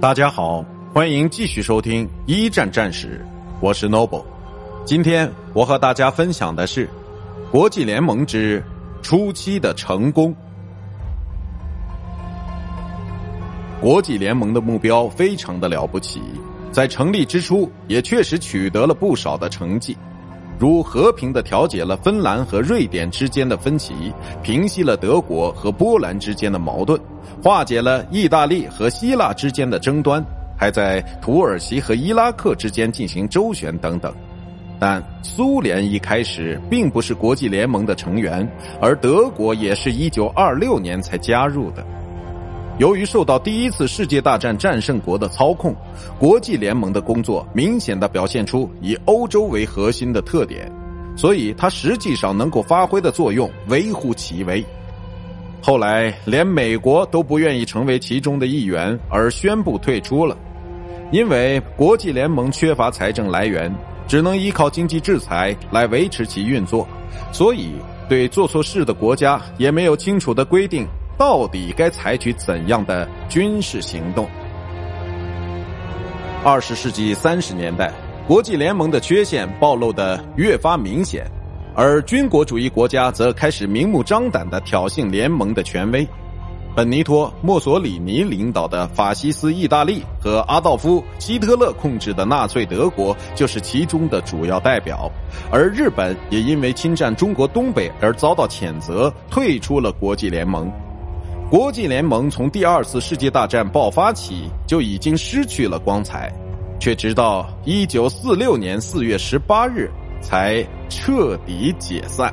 大家好，欢迎继续收听一战战史，我是 Noble。今天我和大家分享的是国际联盟之初期的成功。国际联盟的目标非常的了不起，在成立之初也确实取得了不少的成绩，如和平的调解了芬兰和瑞典之间的分歧，平息了德国和波兰之间的矛盾。化解了意大利和希腊之间的争端，还在土耳其和伊拉克之间进行周旋等等。但苏联一开始并不是国际联盟的成员，而德国也是一九二六年才加入的。由于受到第一次世界大战战胜国的操控，国际联盟的工作明显的表现出以欧洲为核心的特点，所以它实际上能够发挥的作用微乎其微。后来，连美国都不愿意成为其中的一员，而宣布退出了。因为国际联盟缺乏财政来源，只能依靠经济制裁来维持其运作，所以对做错事的国家也没有清楚的规定，到底该采取怎样的军事行动。二十世纪三十年代，国际联盟的缺陷暴露的越发明显。而军国主义国家则开始明目张胆的挑衅联盟的权威，本尼托·墨索里尼领导的法西斯意大利和阿道夫·希特勒控制的纳粹德国就是其中的主要代表，而日本也因为侵占中国东北而遭到谴责，退出了国际联盟。国际联盟从第二次世界大战爆发起就已经失去了光彩，却直到一九四六年四月十八日。才彻底解散。